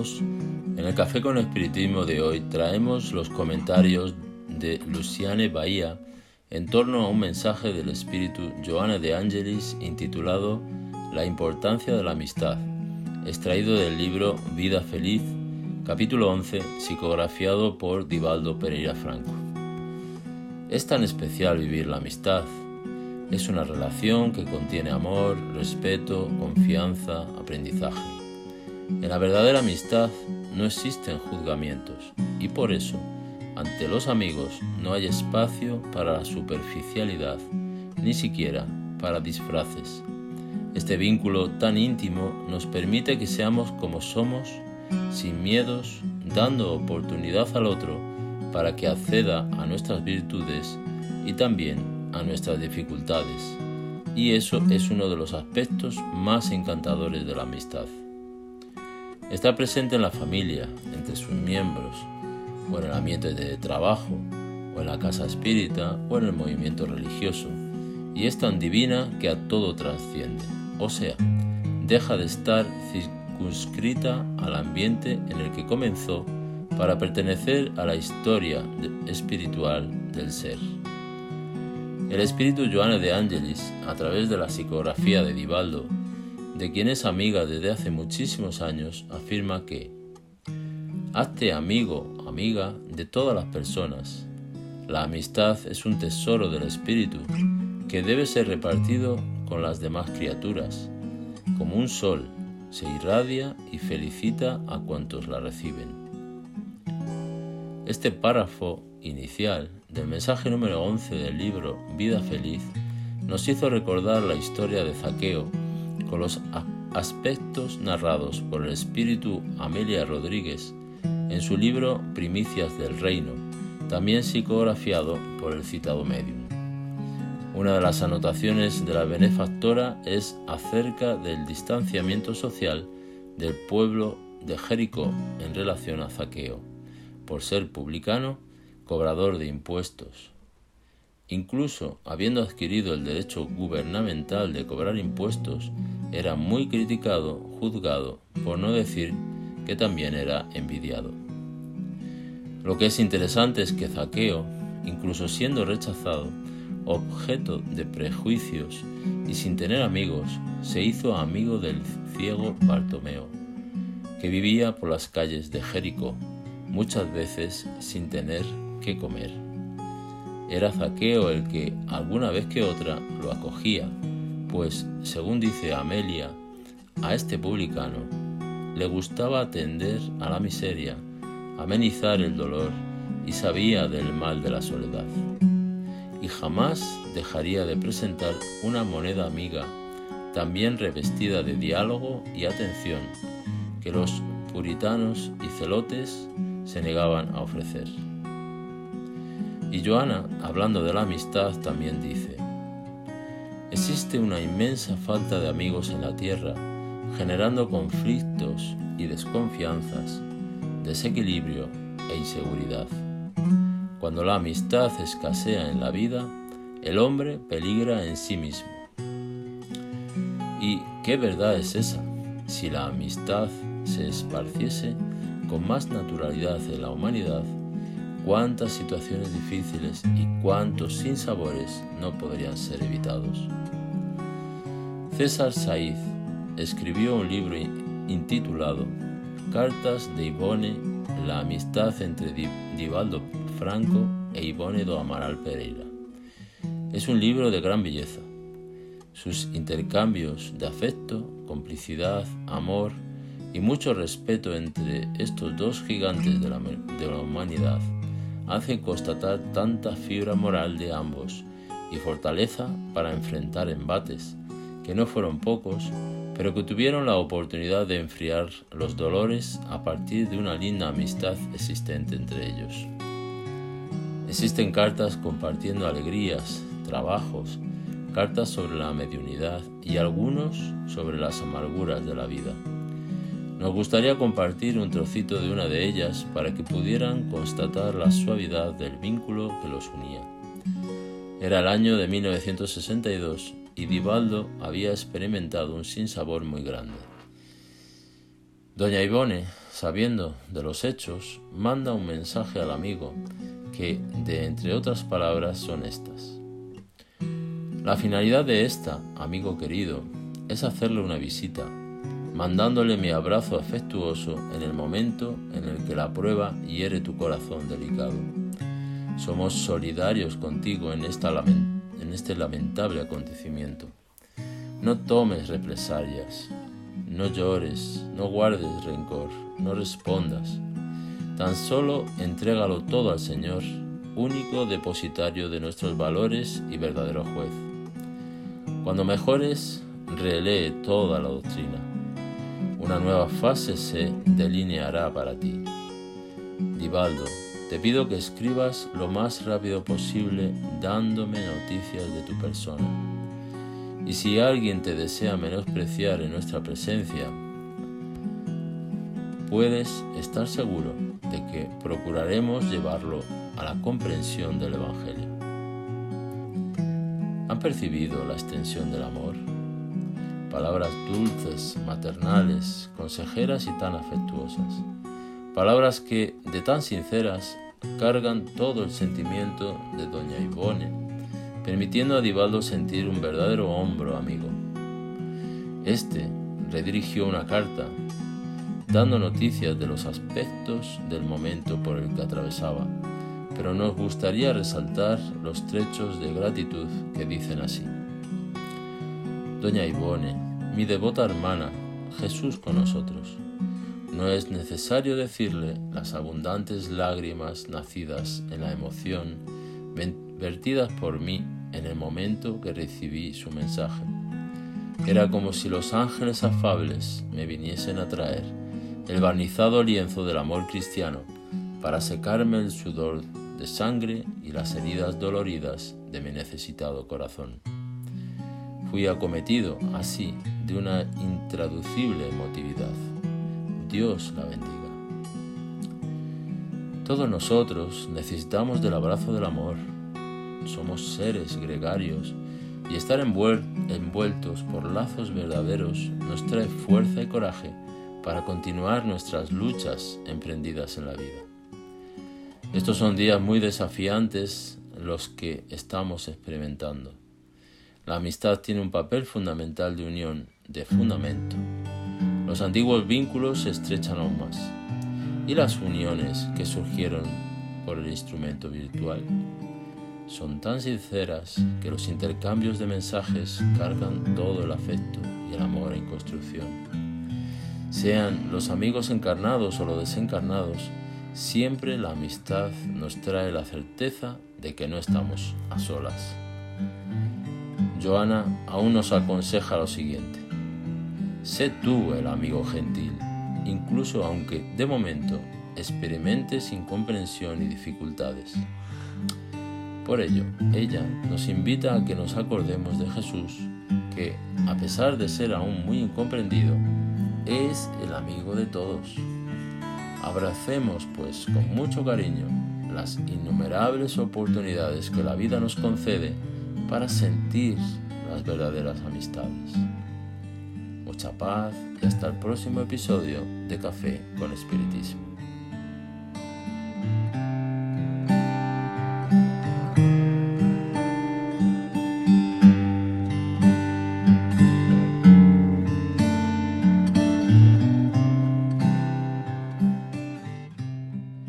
En el Café con Espiritismo de hoy traemos los comentarios de Luciane Bahía en torno a un mensaje del espíritu Joana de Angelis intitulado La importancia de la amistad, extraído del libro Vida Feliz, capítulo 11, psicografiado por Divaldo Pereira Franco. Es tan especial vivir la amistad. Es una relación que contiene amor, respeto, confianza, aprendizaje. En la verdadera amistad no existen juzgamientos y por eso, ante los amigos no hay espacio para la superficialidad, ni siquiera para disfraces. Este vínculo tan íntimo nos permite que seamos como somos, sin miedos, dando oportunidad al otro para que acceda a nuestras virtudes y también a nuestras dificultades. Y eso es uno de los aspectos más encantadores de la amistad. Está presente en la familia, entre sus miembros, o en el ambiente de trabajo, o en la casa espírita, o en el movimiento religioso, y es tan divina que a todo trasciende, o sea, deja de estar circunscrita al ambiente en el que comenzó para pertenecer a la historia espiritual del ser. El espíritu Joana de Angelis, a través de la psicografía de Divaldo, de quien es amiga desde hace muchísimos años, afirma que hazte amigo, amiga de todas las personas. La amistad es un tesoro del espíritu que debe ser repartido con las demás criaturas. Como un sol, se irradia y felicita a cuantos la reciben. Este párrafo inicial del mensaje número 11 del libro Vida Feliz nos hizo recordar la historia de Zaqueo con los aspectos narrados por el espíritu Amelia Rodríguez en su libro Primicias del Reino, también psicografiado por el citado medium. Una de las anotaciones de la benefactora es acerca del distanciamiento social del pueblo de Jericó en relación a Zaqueo, por ser publicano, cobrador de impuestos, Incluso habiendo adquirido el derecho gubernamental de cobrar impuestos, era muy criticado, juzgado, por no decir que también era envidiado. Lo que es interesante es que Zaqueo, incluso siendo rechazado, objeto de prejuicios y sin tener amigos, se hizo amigo del ciego Bartomeo, que vivía por las calles de Jericó, muchas veces sin tener que comer. Era Zaqueo el que, alguna vez que otra, lo acogía, pues, según dice Amelia, a este publicano le gustaba atender a la miseria, amenizar el dolor y sabía del mal de la soledad. Y jamás dejaría de presentar una moneda amiga, también revestida de diálogo y atención, que los puritanos y celotes se negaban a ofrecer. Y Joana, hablando de la amistad, también dice, existe una inmensa falta de amigos en la tierra, generando conflictos y desconfianzas, desequilibrio e inseguridad. Cuando la amistad escasea en la vida, el hombre peligra en sí mismo. ¿Y qué verdad es esa? Si la amistad se esparciese con más naturalidad en la humanidad, cuántas situaciones difíciles y cuántos sinsabores no podrían ser evitados. César Saiz escribió un libro intitulado Cartas de Ivone, la amistad entre Divaldo Franco e Ivone do Amaral Pereira. Es un libro de gran belleza. Sus intercambios de afecto, complicidad, amor y mucho respeto entre estos dos gigantes de la, de la humanidad hace constatar tanta fibra moral de ambos y fortaleza para enfrentar embates, que no fueron pocos, pero que tuvieron la oportunidad de enfriar los dolores a partir de una linda amistad existente entre ellos. Existen cartas compartiendo alegrías, trabajos, cartas sobre la mediunidad y algunos sobre las amarguras de la vida. Nos gustaría compartir un trocito de una de ellas para que pudieran constatar la suavidad del vínculo que los unía. Era el año de 1962 y Divaldo había experimentado un sinsabor muy grande. Doña Ivone, sabiendo de los hechos, manda un mensaje al amigo que, de entre otras palabras, son estas. La finalidad de esta, amigo querido, es hacerle una visita, mandándole mi abrazo afectuoso en el momento en el que la prueba hiere tu corazón delicado. Somos solidarios contigo en, este lamentable acontecimiento. No tomes represalias, no llores, no guardes rencor, no respondas. Tan solo entrégalo todo al Señor, único depositario de nuestros valores y verdadero juez. Cuando mejores, relee toda la doctrina. Una nueva fase se delineará para ti. Divaldo, te pido que escribas lo más rápido posible dándome noticias de tu persona. Y si alguien te desea menospreciar en nuestra presencia, puedes estar seguro de que procuraremos llevarlo a la comprensión del Evangelio. ¿Han percibido la extensión del amor? Palabras dulces, maternales, consejeras y tan afectuosas Palabras que, de tan sinceras, cargan todo el sentimiento de doña Ivone, permitiendo a Divaldo sentir un verdadero hombro amigo. Este redirigió una carta, dando noticias de los aspectos del momento por el que atravesaba, pero nos gustaría resaltar los trechos de gratitud que dicen así. Doña Ivone, mi devota hermana, Jesús con nosotros. No es necesario decirle las abundantes lágrimas nacidas en la emoción, vertidas por mí en el momento que recibí su mensaje. Era como si los ángeles afables me viniesen a traer el barnizado lienzo del amor cristiano para secarme el sudor de sangre y las heridas doloridas de mi necesitado corazón. Fui acometido así de una intraducible emotividad Dios la bendiga. Todos nosotros necesitamos del abrazo del amor. Somos seres gregarios y estar envueltos por lazos verdaderos nos trae fuerza y coraje para continuar nuestras luchas emprendidas en la vida. Estos son días muy desafiantes los que estamos experimentando. La amistad tiene un papel fundamental de unión, de fundamento. Los antiguos vínculos se estrechan aún más. Y las uniones que surgieron por el instrumento virtual son tan sinceras que los intercambios de mensajes cargan todo el afecto y el amor en construcción. Sean los amigos encarnados o los desencarnados, siempre la amistad nos trae la certeza de que no estamos a solas. Joana aún nos aconseja lo siguiente. Sé tú el amigo gentil, incluso aunque de momento experimentes incomprensión y dificultades. Por ello, ella nos invita a que nos acordemos de Jesús, que, a pesar de ser aún muy incomprendido, es el amigo de todos. Abracemos, pues, con mucho cariño las innumerables oportunidades que la vida nos concede para sentir las verdaderas amistades mucha paz y hasta el próximo episodio de Café con Espiritismo.